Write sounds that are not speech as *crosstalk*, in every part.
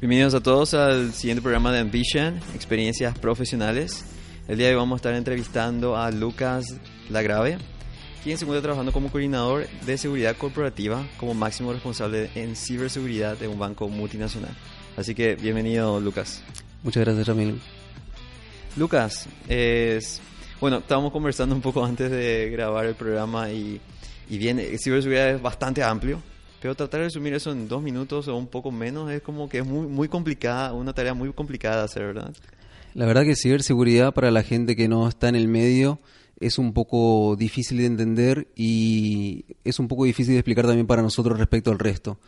Bienvenidos a todos al siguiente programa de Ambition, Experiencias Profesionales. El día de hoy vamos a estar entrevistando a Lucas Lagrave, quien se encuentra trabajando como coordinador de seguridad corporativa como máximo responsable en ciberseguridad de un banco multinacional. Así que bienvenido, Lucas. Muchas gracias, Ramil. Lucas, es, bueno, estábamos conversando un poco antes de grabar el programa y, y bien, ciberseguridad es bastante amplio pero tratar de resumir eso en dos minutos o un poco menos es como que es muy, muy complicada, una tarea muy complicada de hacer, ¿verdad? La verdad que ciberseguridad para la gente que no está en el medio es un poco difícil de entender y es un poco difícil de explicar también para nosotros respecto al resto.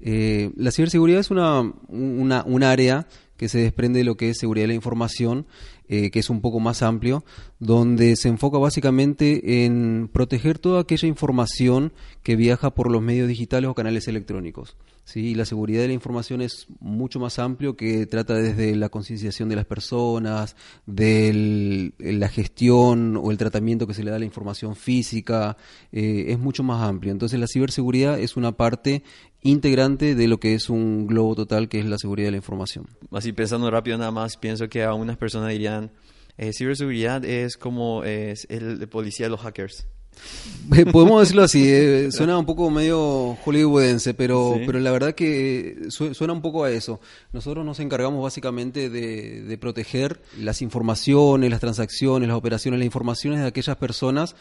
Eh, la ciberseguridad es una, una, un área que se desprende de lo que es seguridad de la información, eh, que es un poco más amplio, donde se enfoca básicamente en proteger toda aquella información que viaja por los medios digitales o canales electrónicos. ¿Sí? la seguridad de la información es mucho más amplio, que trata desde la concienciación de las personas, de la gestión o el tratamiento que se le da a la información física, eh, es mucho más amplio. Entonces la ciberseguridad es una parte integrante de lo que es un globo total, que es la seguridad de la información. Así pensando rápido nada más, pienso que algunas personas dirían, eh, ciberseguridad es como es el policía de los hackers. Eh, podemos *laughs* decirlo así, eh, suena un poco medio hollywoodense, pero, pero la verdad que suena un poco a eso. Nosotros nos encargamos básicamente de, de, proteger las informaciones, las transacciones, las operaciones, las informaciones de aquellas personas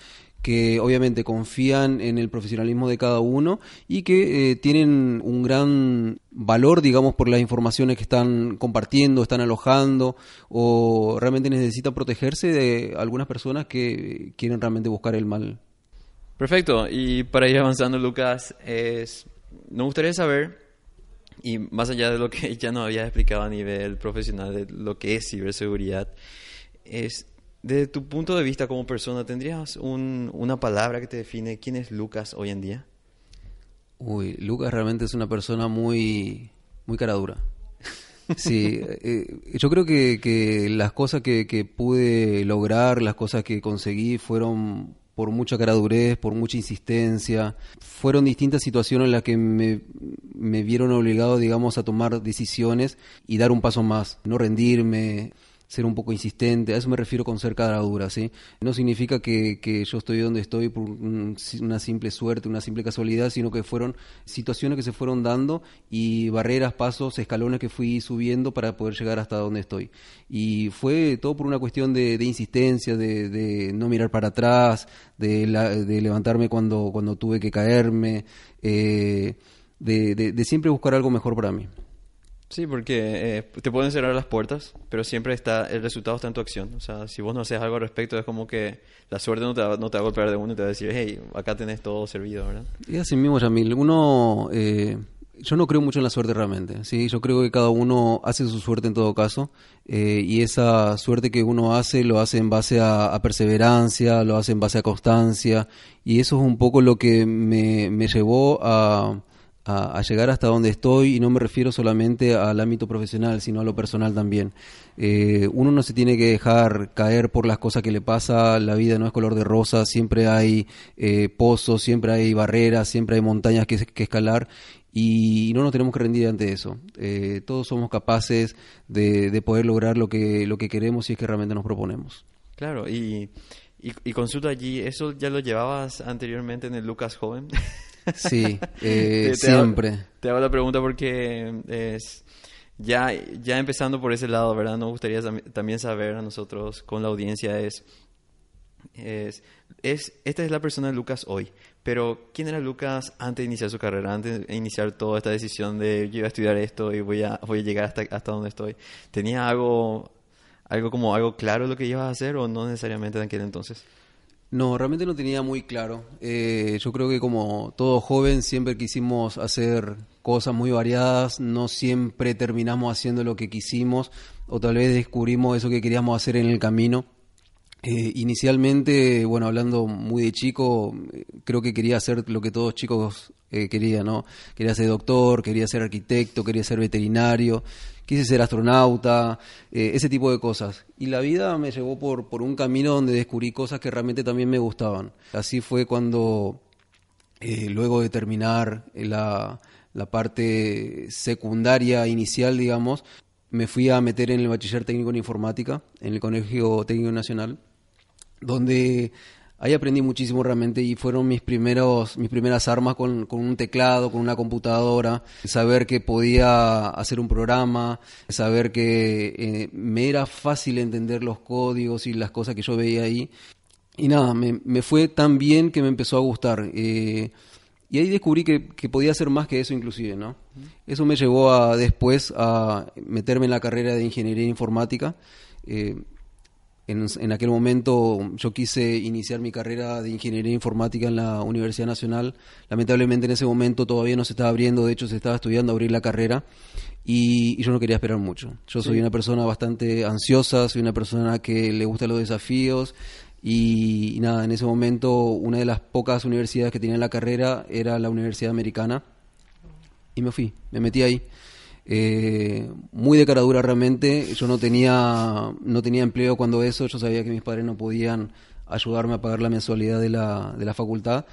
que obviamente confían en el profesionalismo de cada uno y que eh, tienen un gran valor, digamos, por las informaciones que están compartiendo, están alojando o realmente necesitan protegerse de algunas personas que quieren realmente buscar el mal. Perfecto. Y para ir avanzando, Lucas, es, nos gustaría saber, y más allá de lo que *laughs* ya nos había explicado a nivel profesional de lo que es ciberseguridad, es desde tu punto de vista como persona, ¿tendrías una palabra que te define quién es Lucas hoy en día? Uy, Lucas realmente es una persona muy, muy cara dura. *laughs* Sí, eh, yo creo que, las cosas que, que, pude lograr, las cosas que conseguí fueron por mucha caradurez, por mucha insistencia. Fueron distintas situaciones en las que me, me vieron obligado, digamos, a tomar decisiones y dar un paso más, no rendirme ser un poco insistente, a eso me refiero con ser dura, ¿sí? No significa que, que, yo estoy donde estoy por una simple suerte, una simple casualidad, sino que fueron situaciones que se fueron dando y barreras, pasos, escalones que fui subiendo para poder llegar hasta donde estoy. Y fue todo por una cuestión de, insistencia, de, no mirar para atrás, de, de levantarme cuando, cuando tuve que caerme, eh, de siempre buscar algo mejor para mí. Sí, porque eh, te pueden cerrar las puertas, pero siempre está el resultado está en tu acción. O sea, si vos no haces algo al respecto, es como que la suerte no te, va, no te va a golpear de uno y te va a decir, hey, acá tenés todo servido, ¿verdad? Y así mismo, Yamil. Uno, eh, yo no creo mucho en la suerte realmente. Sí, yo creo que cada uno hace su suerte en todo caso. Eh, y esa suerte que uno hace, lo hace en base a, a, perseverancia, lo hace en base a constancia. Y eso es un poco lo que me, me llevó a a, llegar hasta donde estoy y no me refiero solamente al ámbito profesional, sino a lo personal también. Eh, uno no se tiene que dejar caer por las cosas que le pasa, la vida no es color de rosa, siempre hay eh, pozos, siempre hay barreras, siempre hay montañas que, escalar y no nos tenemos que rendir ante eso. Eh, todos somos capaces de, poder lograr lo que, lo que queremos y es que realmente nos proponemos. Claro, y, y, y consulta allí, ¿eso ya lo llevabas anteriormente en el Lucas Joven? *laughs* Sí, *laughs* eh, siempre. te hago la pregunta porque es ya, ya empezando por ese lado, ¿verdad? Nos gustaría también saber a nosotros con la audiencia es, es, es, esta es la persona de Lucas hoy, pero ¿quién era Lucas antes de iniciar su carrera, antes de iniciar toda esta decisión de yo iba a estudiar esto y voy a, voy a llegar hasta, hasta donde estoy? ¿Tenía algo, algo como algo claro lo que ibas a hacer o no necesariamente en aquel entonces? No, realmente no tenía muy claro. Eh, yo creo que como todo joven siempre quisimos hacer cosas muy variadas, no siempre terminamos haciendo lo que quisimos o tal vez descubrimos eso que queríamos hacer en el camino. Eh, inicialmente, bueno, hablando muy de chico, creo que quería hacer lo que todos chicos eh, querían, ¿no? Quería ser doctor, quería ser arquitecto, quería ser veterinario, quise ser astronauta, eh, ese tipo de cosas. Y la vida me llevó por, por un camino donde descubrí cosas que realmente también me gustaban. Así fue cuando, luego de terminar la, la parte secundaria inicial, digamos, me fui a meter en el bachiller técnico en informática, en el Colegio Técnico Nacional donde ahí aprendí muchísimo realmente y fueron mis primeros mis primeras armas con, un teclado, con una computadora, saber que podía hacer un programa, saber que eh, me era fácil entender los códigos y las cosas que yo veía ahí. Y nada, me, fue tan bien que me empezó a gustar. Eh, y ahí descubrí que, podía hacer más que eso inclusive, ¿no? Eso me llevó a después a meterme en la carrera de ingeniería informática. Eh, en, aquel momento yo quise iniciar mi carrera de ingeniería informática en la Universidad Nacional. Lamentablemente en ese momento todavía no se estaba abriendo, de hecho se estaba estudiando abrir la carrera y, yo no quería esperar mucho. Yo soy una persona bastante ansiosa, soy una persona que le gustan los desafíos y, nada, en ese momento una de las pocas universidades que tenía la carrera era la Universidad Americana y me fui, me metí ahí eh, muy de cara dura realmente. Yo no tenía, no tenía empleo cuando eso, yo sabía que mis padres no podían ayudarme a pagar la mensualidad de la, de la facultad.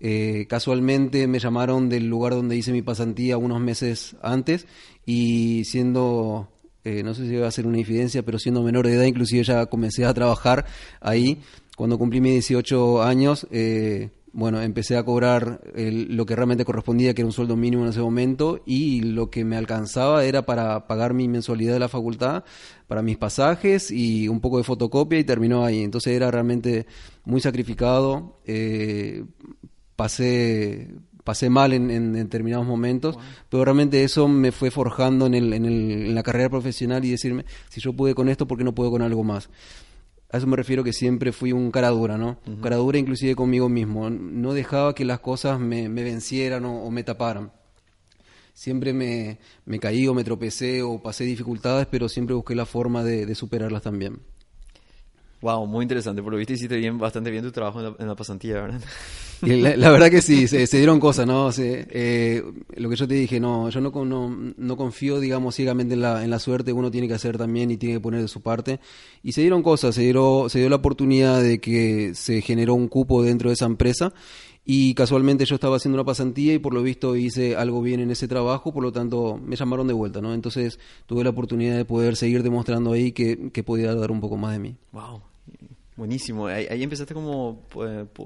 Eh, casualmente me llamaron del lugar donde hice mi pasantía unos meses antes y siendo, eh, no sé si iba a ser una infidencia, pero siendo menor de edad, inclusive ya comencé a trabajar ahí. Cuando cumplí mis 18 años, eh, bueno, empecé a cobrar lo que realmente correspondía, que era un sueldo mínimo en ese momento, y lo que me alcanzaba era para pagar mi mensualidad de la facultad, para mis pasajes y un poco de fotocopia, y terminó ahí. Entonces era realmente muy sacrificado. Eh, pasé pasé mal en, determinados momentos, pero realmente eso me fue forjando en, el, en, el, en la carrera profesional y decirme, si yo pude con esto, ¿por qué no puedo con algo más? A eso me refiero que siempre fui un cara dura, ¿no? Cara dura inclusive conmigo mismo. No dejaba que las cosas me, vencieran o, me taparan. Siempre me, me, caí o me tropecé o pasé dificultades, pero siempre busqué la forma de superarlas también. Wow, muy interesante. Por lo visto hiciste bien, bastante bien tu trabajo en la, pasantía, ¿verdad? *laughs* La, verdad que sí, se, dieron cosas, ¿no? eh, lo que yo te dije, no, yo no, no, no confío, digamos, ciegamente en la, en la suerte, uno tiene que hacer también y tiene que poner de su parte. Y se dieron cosas, se, dio, se dio la oportunidad de que se generó un cupo dentro de esa empresa y casualmente yo estaba haciendo una pasantía y por lo visto hice algo bien en ese trabajo, por lo tanto me llamaron de vuelta, ¿no? Entonces tuve la oportunidad de poder seguir demostrando ahí que, que podía dar un poco más de mí. Wow. Buenísimo. Ahí, empezaste como,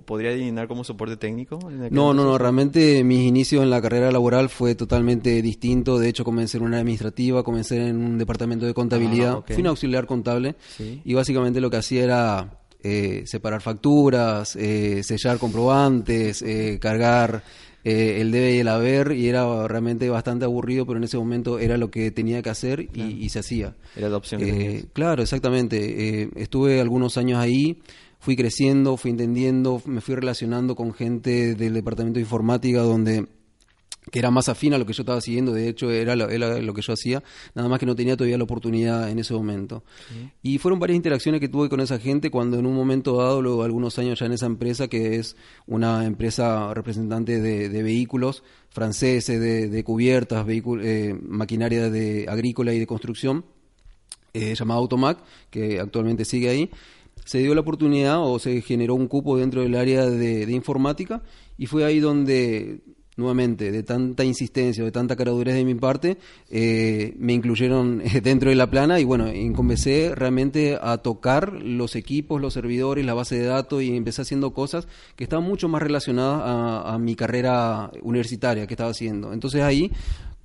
podría adivinar como soporte técnico. no, no, no. Realmente mis inicios en la carrera laboral fue totalmente distinto. De hecho, comencé en una administrativa, comencé en un departamento de contabilidad. Ah, Fui un auxiliar contable y básicamente lo que hacía era eh, separar facturas, eh, sellar comprobantes, eh, cargar eh, el debe y el haber y era realmente bastante aburrido, pero en ese momento era lo que tenía que hacer y, se hacía. Era la opción. Eh, claro, exactamente. Eh, estuve algunos años ahí, fui creciendo, fui entendiendo, me fui relacionando con gente del departamento de informática donde que era más afín a lo que yo estaba siguiendo, de hecho era lo, que yo hacía, nada más que no tenía todavía la oportunidad en ese momento. Y fueron varias interacciones que tuve con esa gente cuando en un momento dado, luego algunos años ya en esa empresa, que es una empresa representante de, vehículos franceses, de, cubiertas, eh, maquinaria de agrícola y de construcción, eh, llamada Automac, que actualmente sigue ahí, se dio la oportunidad o se generó un cupo dentro del área de informática y fue ahí donde nuevamente, de tanta insistencia, de tanta caradurez de mi parte, eh, me incluyeron *laughs* dentro de la plana y bueno, comencé realmente a tocar los equipos, los servidores, la base de datos y empecé haciendo cosas que estaban mucho más relacionadas a, mi carrera universitaria que estaba haciendo. Entonces ahí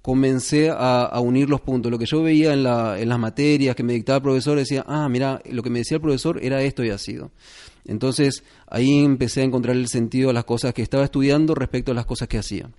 comencé a, unir los puntos. Lo que yo veía en, en las materias que me dictaba el profesor decía, ah, mira, lo que me decía el profesor era esto y ha sido. Entonces ahí empecé a encontrar el sentido a las cosas que estaba estudiando respecto a las cosas que hacía.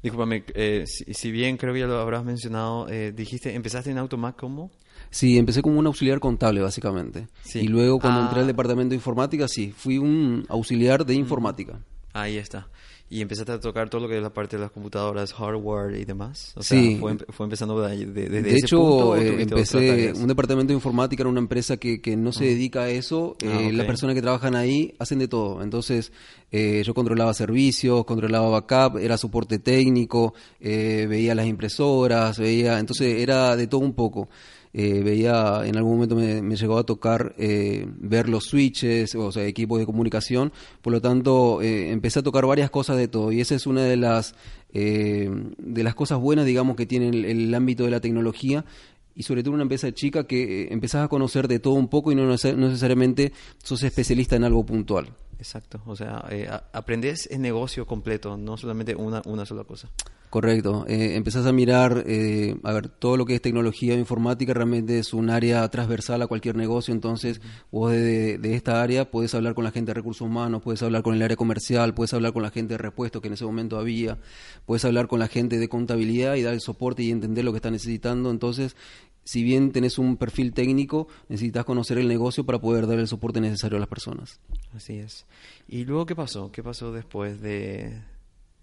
Discúlpame, eh, si, si, bien creo que ya lo habrás mencionado, eh, dijiste, empezaste en Automac como... Sí, empecé como un auxiliar contable, básicamente. Sí. Y luego cuando entré al ah. departamento de informática, sí, fui un auxiliar de informática. Ahí está y empezaste a tocar todo lo que es la parte de las computadoras, hardware y demás. O sea, sí. fue, fue empezando de, de, de, de hecho, eh, empecé un departamento de informática en una empresa que, que no se dedica a eso. Ah, eh, Las personas que trabajan ahí hacen de todo. Entonces, eh, yo controlaba servicios, controlaba backup, era soporte técnico, eh, veía las impresoras, veía, entonces era de todo un poco. Eh, veía, en algún momento me, llegó a tocar eh, ver los switches, o sea, equipos de comunicación, por lo tanto eh, empecé a tocar varias cosas de todo y esa es una de las, de las cosas buenas, digamos, que tiene el, ámbito de la tecnología y sobre todo una empresa chica que empezás a conocer de todo un poco y no, necesariamente sos especialista en algo puntual. Exacto, o sea, aprendes el negocio completo, no solamente una, una sola cosa. Correcto. Eh, empezás a mirar, eh, a ver, todo lo que es tecnología informática realmente es un área transversal a cualquier negocio. Entonces, vos de, esta área puedes hablar con la gente de recursos humanos, puedes hablar con el área comercial, puedes hablar con la gente de repuestos que en ese momento había, puedes hablar con la gente de contabilidad y dar el soporte y entender lo que está necesitando. Entonces, si bien tenés un perfil técnico, necesitas conocer el negocio para poder dar el soporte necesario a las personas. Así es. ¿Y luego qué pasó? ¿Qué pasó después de,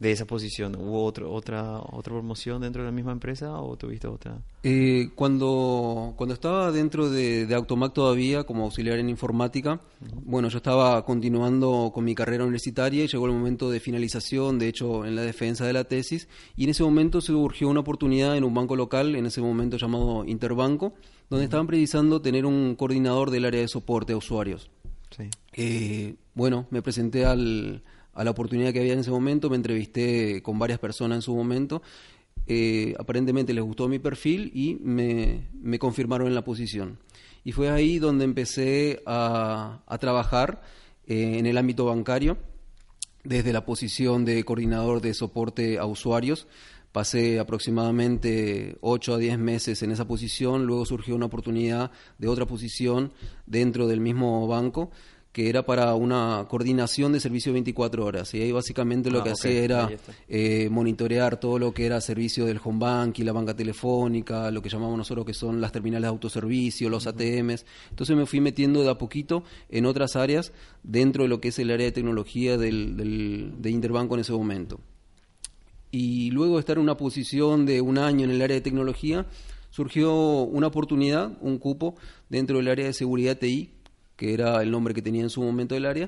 de esa posición? ¿Hubo otro, otra otra promoción dentro de la misma empresa o tuviste otra? Eh, cuando, cuando estaba dentro de, de, Automac todavía como auxiliar en informática, bueno, yo estaba continuando con mi carrera universitaria y llegó el momento de finalización, de hecho en la defensa de la tesis, y en ese momento se surgió una oportunidad en un banco local, en ese momento llamado Interbanco, donde estaban precisando tener un coordinador del área de soporte a usuarios. Sí. Eh, bueno, me presenté al a la oportunidad que había en ese momento, me entrevisté con varias personas en su momento, eh, aparentemente les gustó mi perfil y me, confirmaron en la posición. Y fue ahí donde empecé a, trabajar eh, en el ámbito bancario, desde la posición de coordinador de soporte a usuarios. Pasé aproximadamente 8 a 10 meses en esa posición, luego surgió una oportunidad de otra posición dentro del mismo banco que era para una coordinación de servicio 24 horas. Y ahí básicamente lo ah, que hacía era eh, monitorear todo lo que era servicio del home bank y la banca telefónica, lo que llamamos nosotros que son las terminales de autoservicio, los ATMs. Entonces me fui metiendo de a poquito en otras áreas dentro de lo que es el área de tecnología del, de Interbanco en ese momento. Y luego de estar en una posición de un año en el área de tecnología, surgió una oportunidad, un cupo dentro del área de seguridad TI que era el nombre que tenía en su momento del área,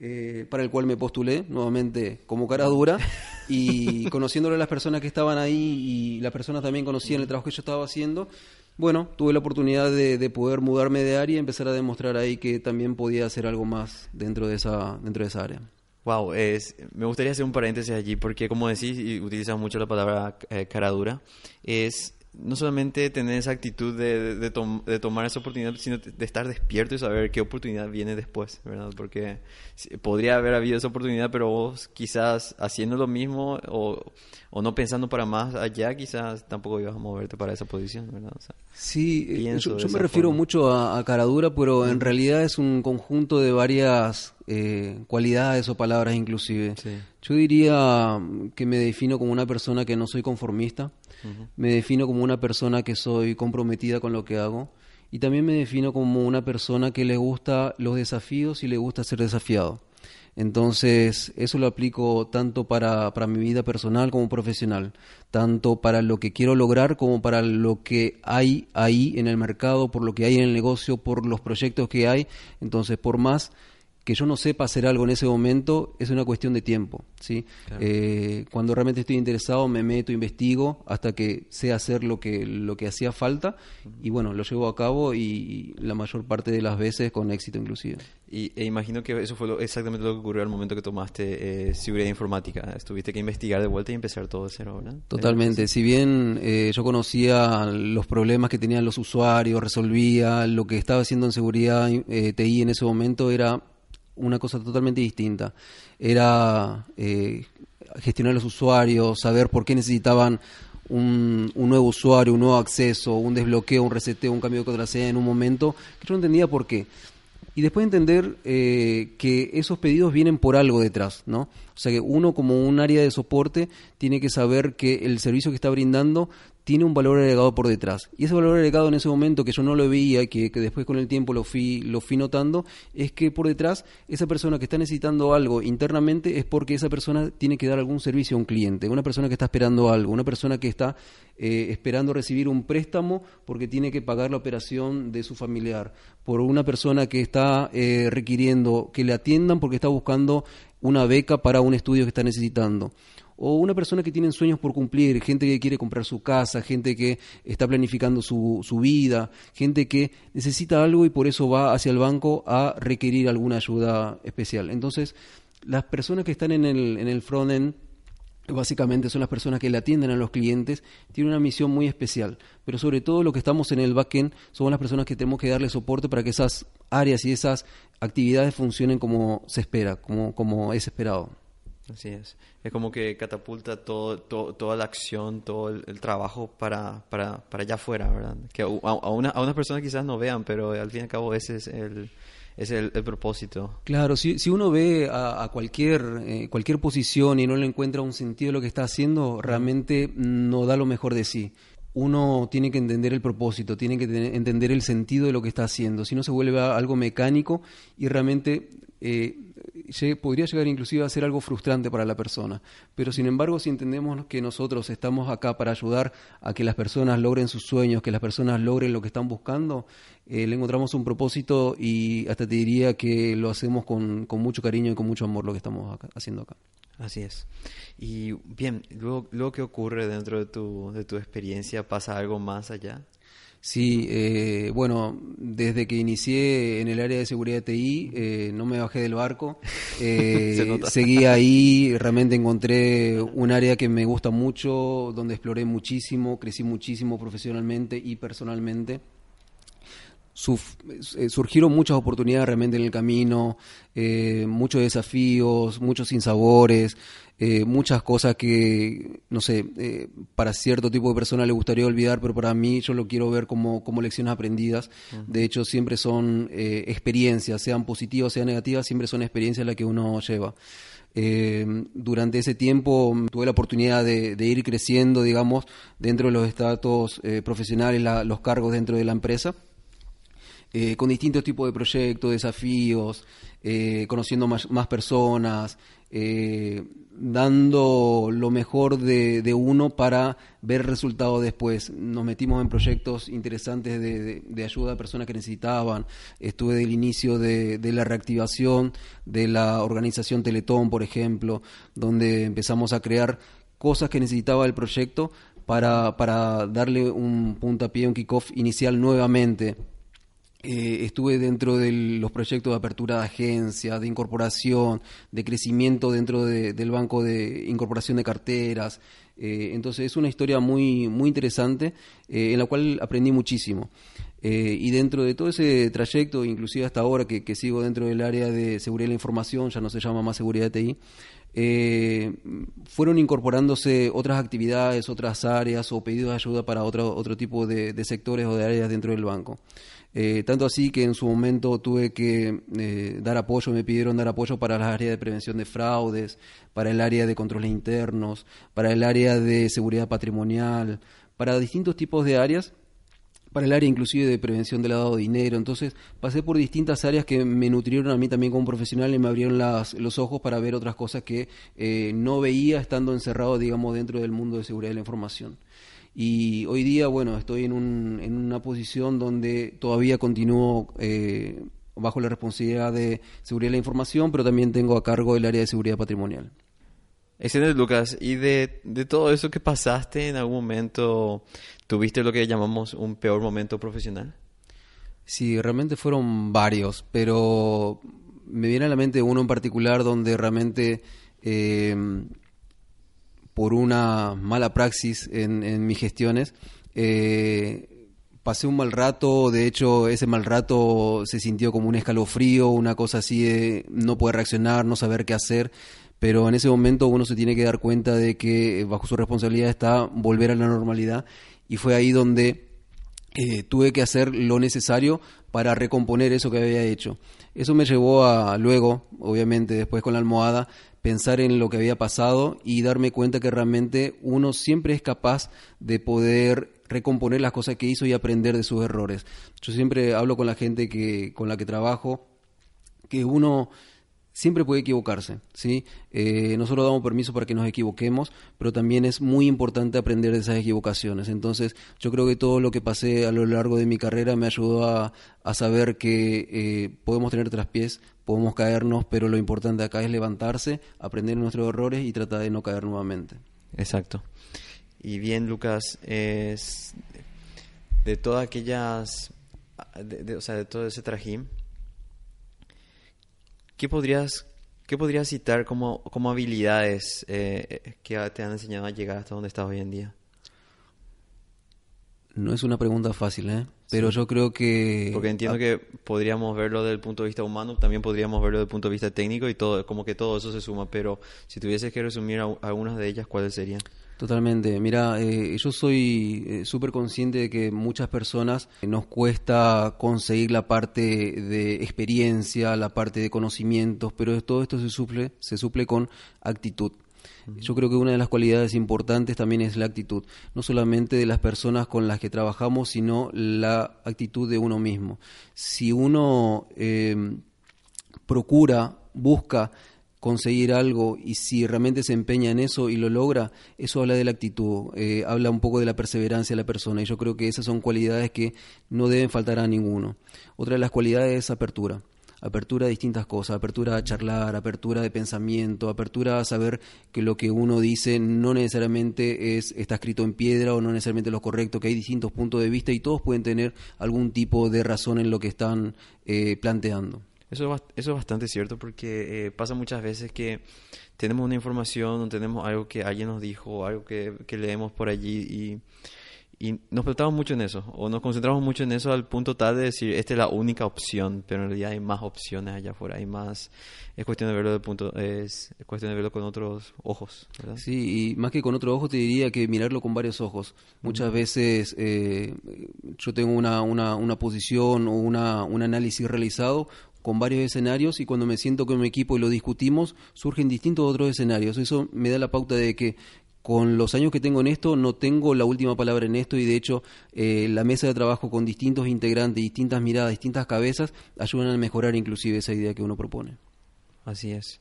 eh, para el cual me postulé nuevamente como cara dura *laughs* y conociéndole a las personas que estaban ahí y las personas también conocían el trabajo que yo estaba haciendo, bueno, tuve la oportunidad de, poder mudarme de área y empezar a demostrar ahí que también podía hacer algo más dentro de esa, dentro de esa área. Wow, es, me gustaría hacer un paréntesis allí porque como decís y utilizas mucho la palabra eh, cara dura, es no solamente tener esa actitud de, de, tomar esa oportunidad, sino de estar despierto y saber qué oportunidad viene después, ¿verdad? Porque podría haber habido esa oportunidad, pero vos quizás haciendo lo mismo o, o no pensando para más allá, quizás tampoco ibas a moverte para esa posición, ¿verdad? sí, eh, yo, me refiero mucho a, Caradura, pero en realidad es un conjunto de varias eh, cualidades o palabras inclusive. Yo diría que me defino como una persona que no soy conformista me defino como una persona que soy comprometida con lo que hago y también me defino como una persona que le gusta los desafíos y le gusta ser desafiado. Entonces, eso lo aplico tanto para, para, mi vida personal como profesional, tanto para lo que quiero lograr como para lo que hay ahí en el mercado, por lo que hay en el negocio, por los proyectos que hay. Entonces, por más que yo no sepa hacer algo en ese momento es una cuestión de tiempo. ¿sí? Eh, cuando realmente estoy interesado me meto, investigo hasta que sé hacer lo que, lo que hacía falta y bueno, lo llevo a cabo y, la mayor parte de las veces con éxito inclusive. Y e imagino que eso fue exactamente lo que ocurrió al momento que tomaste eh, seguridad informática. Estuviste que investigar de vuelta y empezar todo de cero, ¿verdad? Totalmente. Si bien eh, yo conocía los problemas que tenían los usuarios, resolvía, lo que estaba haciendo en seguridad TI en ese momento era una cosa totalmente distinta. Era eh, gestionar los usuarios, saber por qué necesitaban un, nuevo usuario, un nuevo acceso, un desbloqueo, un reseteo, un cambio de contraseña en un momento que yo no entendía por qué. Y después entender eh, que esos pedidos vienen por algo detrás, ¿no? O sea que uno como un área de soporte tiene que saber que el servicio que está brindando tiene un valor agregado por detrás. Y ese valor agregado en ese momento que yo no lo veía y que, después con el tiempo lo fui, lo fui notando, es que por detrás esa persona que está necesitando algo internamente es porque esa persona tiene que dar algún servicio a un cliente, una persona que está esperando algo, una persona que está eh, esperando recibir un préstamo porque tiene que pagar la operación de su familiar, por una persona que está eh, requiriendo que le atiendan porque está buscando una beca para un estudio que está necesitando o una persona que tiene sueños por cumplir, gente que quiere comprar su casa, gente que está planificando su, su vida, gente que necesita algo y por eso va hacia el banco a requerir alguna ayuda especial. Entonces, las personas que están en el, en el front-end básicamente son las personas que le atienden a los clientes, tienen una misión muy especial. Pero sobre todo lo que estamos en el backend somos las personas que tenemos que darle soporte para que esas áreas y esas actividades funcionen como se espera, como, como es esperado. Así es. Es como que catapulta todo, toda la acción, todo el, trabajo para, para, para, allá afuera, ¿verdad? Que a, a, una, a unas personas quizás no vean, pero al fin y al cabo ese es el, es el, propósito. Claro, si, si uno ve a, cualquier, eh, cualquier posición y no le encuentra un sentido a lo que está haciendo, realmente no da lo mejor de sí uno tiene que entender el propósito, tiene que entender el sentido de lo que está haciendo, si no se vuelve algo mecánico y realmente eh, podría llegar inclusive a ser algo frustrante para la persona. Pero sin embargo, si entendemos que nosotros estamos acá para ayudar a que las personas logren sus sueños, que las personas logren lo que están buscando, eh, le encontramos un propósito y hasta te diría que lo hacemos con, mucho cariño y con mucho amor lo que estamos haciendo acá. Así es. Y bien, luego, luego que ocurre dentro de tu, de tu experiencia, ¿pasa algo más allá? Sí, eh, bueno, desde que inicié en el área de seguridad TI, eh, no me bajé del barco, *laughs* eh, seguí ahí, realmente encontré un área que me gusta mucho, donde exploré muchísimo, crecí muchísimo profesionalmente y personalmente. Eh, surgieron muchas oportunidades realmente en el camino, eh, muchos desafíos, muchos sinsabores, eh, muchas cosas que, no sé, para cierto tipo de persona le gustaría olvidar, pero para mí yo lo quiero ver como, como lecciones aprendidas. De hecho, siempre son experiencias, sean positivas, sean negativas, siempre son experiencias las que uno lleva. durante ese tiempo tuve la oportunidad de, ir creciendo, digamos, dentro de los estatus profesionales, los cargos dentro de la empresa. Eh, con distintos tipos de proyectos, desafíos, eh, conociendo más, personas, eh, dando lo mejor de, de, uno para ver resultados después. Nos metimos en proyectos interesantes de, de, ayuda a personas que necesitaban. Estuve del inicio de, la reactivación de la organización Teletón, por ejemplo, donde empezamos a crear cosas que necesitaba el proyecto para, para darle un puntapié, un kickoff inicial nuevamente eh, estuve dentro de los proyectos de apertura de agencias, de incorporación, de crecimiento dentro del banco de incorporación de carteras. Eh, entonces es una historia muy, muy interesante eh, en la cual aprendí muchísimo. y dentro de todo ese trayecto, inclusive hasta ahora que, que, sigo dentro del área de seguridad de la información, ya no se llama más seguridad de TI, fueron incorporándose otras actividades, otras áreas o pedidos de ayuda para otro, otro tipo de, de sectores o de áreas dentro del banco. Eh, tanto así que en su momento tuve que eh, dar apoyo, me pidieron dar apoyo para las áreas de prevención de fraudes, para el área de controles internos, para el área de seguridad patrimonial, para distintos tipos de áreas para el área inclusive de prevención del lavado de dinero. Entonces pasé por distintas áreas que me nutrieron a mí también como profesional y me abrieron los ojos para ver otras cosas que eh, no veía estando encerrado, digamos, dentro del mundo de seguridad de la información. Y hoy día, bueno, estoy en, un, en una posición donde todavía continúo eh, bajo la responsabilidad de seguridad de la información, pero también tengo a cargo el área de seguridad patrimonial. Excelente, Lucas. Y de todo eso que pasaste, ¿en algún momento tuviste lo que llamamos un peor momento profesional? Sí, realmente fueron varios, pero me viene a la mente uno en particular donde realmente eh, por una mala praxis en, mis gestiones. Eh, pasé un mal rato, de hecho ese mal rato se sintió como un escalofrío, una cosa así de no poder reaccionar, no saber qué hacer, pero en ese momento uno se tiene que dar cuenta de que bajo su responsabilidad está volver a la normalidad y fue ahí donde eh, tuve que hacer lo necesario para recomponer eso que había hecho. Eso me llevó a luego, obviamente después con la almohada, pensar en lo que había pasado y darme cuenta que realmente uno siempre es capaz de poder recomponer las cosas que hizo y aprender de sus errores. Yo siempre hablo con la gente que con la que trabajo que uno siempre puede equivocarse, ¿sí? Eh, nosotros damos permiso para que nos equivoquemos, pero también es muy importante aprender de esas equivocaciones. Entonces, yo creo que todo lo que pasé a lo largo de mi carrera me ayudó a, saber que eh, podemos tener traspiés, podemos caernos, pero lo importante acá es levantarse, aprender nuestros errores y tratar de no caer nuevamente. Exacto. Y bien, Lucas, es de todas aquellas, o sea, de todo ese trajín, ¿Qué podrías, qué podrías citar como, como habilidades eh, que te han enseñado a llegar hasta donde estás hoy en día? No es una pregunta fácil, ¿eh? Pero yo creo que... Porque entiendo que podríamos verlo desde el punto de vista humano, también podríamos verlo desde el punto de vista técnico y todo, como que todo eso se suma, pero si tuvieses que resumir algunas de ellas, ¿cuáles serían? Totalmente. Mira, eh, yo soy eh, súper consciente de que muchas personas nos cuesta conseguir la parte de experiencia, la parte de conocimientos, pero todo esto se suple, se suple con actitud. Yo creo que una de las cualidades importantes también es la actitud, no solamente de las personas con las que trabajamos, sino la actitud de uno mismo. Si uno eh, procura, busca conseguir algo y si realmente se empeña en eso y lo logra, eso habla de la actitud, eh, habla un poco de la perseverancia de la persona y yo creo que esas son cualidades que no deben faltar a ninguno. Otra de las cualidades es apertura. Apertura a distintas cosas, apertura a charlar, apertura de pensamiento, apertura a saber que lo que uno dice no necesariamente es, está escrito en piedra o no necesariamente lo correcto, que hay distintos puntos de vista y todos pueden tener algún tipo de razón en lo que están eh, planteando. Eso, eso es bastante cierto porque eh, pasa muchas veces que tenemos una información o tenemos algo que alguien nos dijo, algo que, que leemos por allí y, y nos preguntamos mucho en eso o nos concentramos mucho en eso al punto tal de decir esta es la única opción, pero en realidad hay más opciones allá afuera, hay más, es cuestión de verlo de punto, es, cuestión de verlo con otros ojos, ¿verdad? Sí, y más que con otro ojo te diría que mirarlo con varios ojos. Muchas veces eh, yo tengo una, una, una posición o una, un análisis realizado con varios escenarios y cuando me siento con mi equipo y lo discutimos, surgen distintos otros escenarios. Eso me da la pauta de que con los años que tengo en esto, no tengo la última palabra en esto y de hecho eh, la mesa de trabajo con distintos integrantes, distintas miradas, distintas cabezas, ayudan a mejorar inclusive esa idea que uno propone. Así es.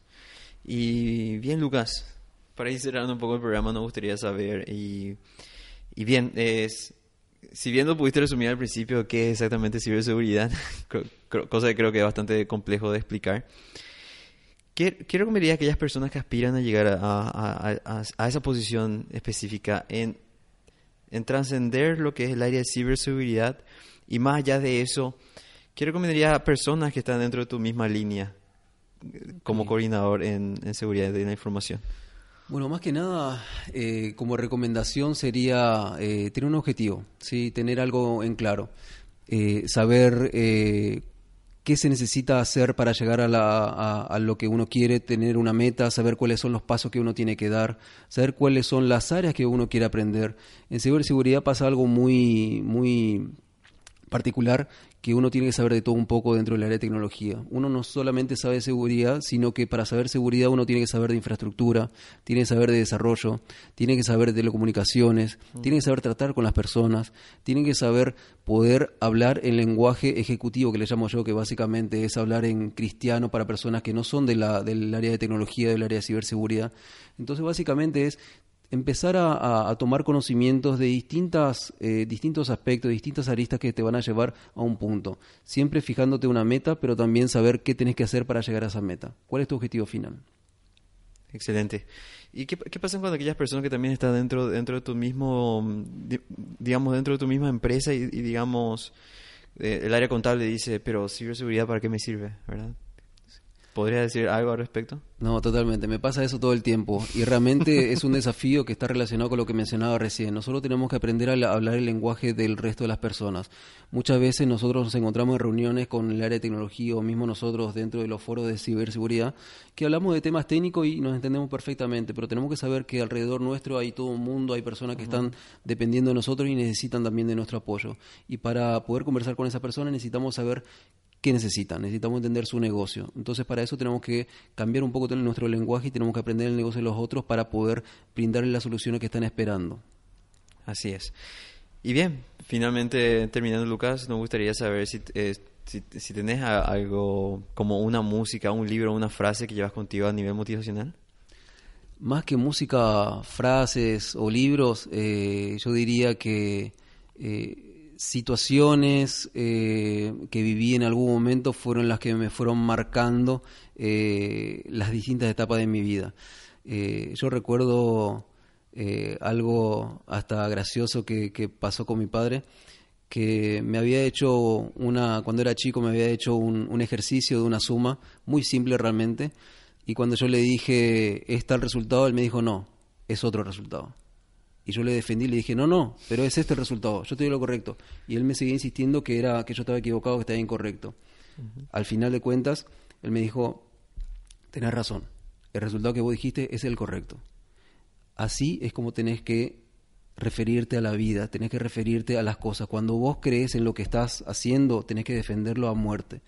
Y bien, Lucas, para ir cerrando un poco el programa, nos gustaría saber, y, y bien, es, si bien no pudiste resumir al principio qué es exactamente ciberseguridad, *laughs* cosa que creo que es bastante complejo de explicar, quiero que me digas aquellas personas que aspiran a llegar a, esa posición específica en, en trascender lo que es el área de ciberseguridad y más allá de eso, me digas a personas que están dentro de tu misma línea como coordinador en, en seguridad de la información. Bueno, más que nada, eh, como recomendación sería eh, tener un objetivo, ¿sí? tener algo en claro, eh, saber qué se necesita hacer para llegar a, la, a, lo que uno quiere, tener una meta, saber cuáles son los pasos que uno tiene que dar, saber cuáles son las áreas que uno quiere aprender. En ciberseguridad pasa algo muy, muy particular que uno tiene que saber de todo un poco dentro del área de tecnología. Uno no solamente sabe seguridad, sino que para saber seguridad uno tiene que saber de infraestructura, tiene que saber de desarrollo, tiene que saber de telecomunicaciones, tiene que saber tratar con las personas, tiene que saber poder hablar en lenguaje ejecutivo, que le llamo yo, que básicamente es hablar en cristiano para personas que no son de la, del área de tecnología, del área de ciberseguridad. Entonces, básicamente es empezar a, tomar conocimientos de distintas, eh, distintos aspectos, distintas aristas que te van a llevar a un punto. Siempre fijándote una meta, pero también saber qué tienes que hacer para llegar a esa meta. ¿Cuál es tu objetivo final? Excelente. ¿Y qué, pasa con aquellas personas que también están dentro, dentro de tu mismo, digamos, dentro de tu misma empresa y, digamos, eh, el área contable dice, pero ciberseguridad, ¿para qué me sirve? ¿Verdad? ¿Podrías decir algo al respecto? No, totalmente. Me pasa eso todo el tiempo. Y realmente *laughs* es un desafío que está relacionado con lo que mencionaba recién. Nosotros tenemos que aprender a hablar el lenguaje del resto de las personas. Muchas veces nosotros nos encontramos en reuniones con el área de tecnología o mismo nosotros dentro de los foros de ciberseguridad que hablamos de temas técnicos y nos entendemos perfectamente, pero tenemos que saber que alrededor nuestro hay todo un mundo, hay personas que están dependiendo de nosotros y necesitan también de nuestro apoyo. Y para poder conversar con esa persona necesitamos saber qué necesitan, necesitamos entender su negocio. Entonces para eso tenemos que cambiar un poco nuestro lenguaje y tenemos que aprender el negocio de los otros para poder brindarles las soluciones que están esperando. Así es. Y bien, finalmente terminando Lucas, nos gustaría saber si, eh, si, si, tenés algo como una música, un libro, una frase que llevas contigo a nivel motivacional. Más que música, frases o libros, eh, yo diría que eh, situaciones eh, que viví en algún momento fueron las que me fueron marcando eh, las distintas etapas de mi vida. Eh, yo recuerdo algo hasta gracioso que, pasó con mi padre, que me había hecho una, cuando era chico me había hecho un, un ejercicio de una suma, muy simple realmente, y cuando yo le dije, ¿está el resultado? Él me dijo, no, es otro resultado. Y yo le defendí, le dije, no, no, pero es este el resultado, yo te digo lo correcto. Y él me seguía insistiendo que, era, que yo estaba equivocado, que estaba incorrecto. Al final de cuentas, él me dijo, tenés razón, el resultado que vos dijiste es el correcto. Así es como tenés que referirte a la vida, tenés que referirte a las cosas. Cuando vos crees en lo que estás haciendo, tenés que defenderlo a muerte.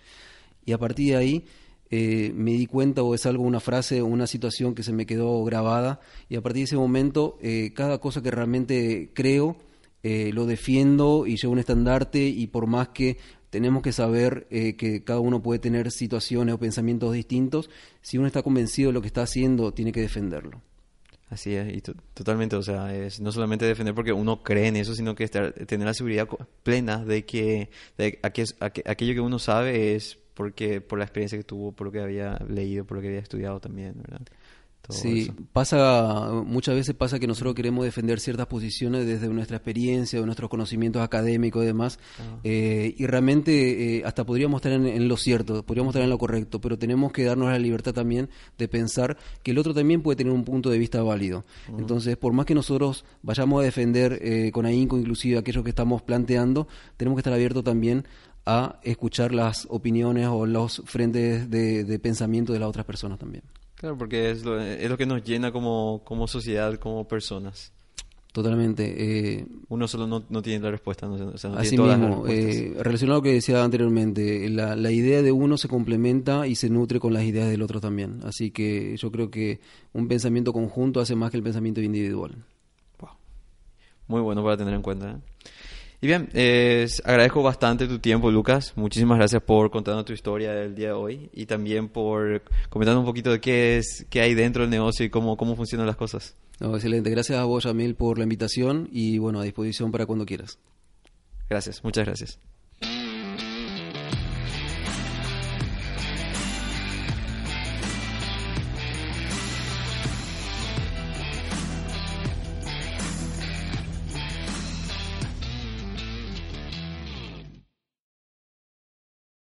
Y a partir de ahí eh, me di cuenta o es algo, una frase una situación que se me quedó grabada y a partir de ese momento eh, cada cosa que realmente creo eh, lo defiendo y llevo un estandarte y por más que tenemos que saber que cada uno puede tener situaciones o pensamientos distintos, si uno está convencido de lo que está haciendo, tiene que defenderlo. Así es, totalmente, o sea, es no solamente defender porque uno cree en eso, sino que estar, tener la seguridad plena de que, aquello que uno sabe es porque por la experiencia que tuvo, por lo que había leído, por lo que había estudiado también, ¿verdad? sí, pasa, muchas veces pasa que nosotros queremos defender ciertas posiciones desde nuestra experiencia, nuestros conocimientos académicos y demás, ah. eh, y realmente eh, hasta podríamos estar en, lo cierto, podríamos estar en lo correcto, pero tenemos que darnos la libertad también de pensar que el otro también puede tener un punto de vista válido. Entonces, por más que nosotros vayamos a defender eh, con ahínco inclusive aquello que estamos planteando, tenemos que estar abiertos también a escuchar las opiniones o los frentes de, pensamiento de las otras personas también. Claro, porque es lo, es lo que nos llena como, como sociedad, como personas. Totalmente. Eh, Uno solo no, tiene la respuesta. No, así mismo, eh, relacionado a lo que decía anteriormente, la, la, idea de uno se complementa y se nutre con las ideas del otro también. Así que yo creo que un pensamiento conjunto hace más que el pensamiento individual. Muy bueno para tener en cuenta. ¿eh? Y bien, agradezco bastante tu tiempo, Lucas. Muchísimas gracias por contarnos tu historia del día de hoy y también por comentarnos un poquito de qué es, qué hay dentro del negocio y cómo, cómo funcionan las cosas. excelente. Gracias a vos, Jamil, por la invitación y bueno, a disposición para cuando quieras. Gracias, muchas gracias.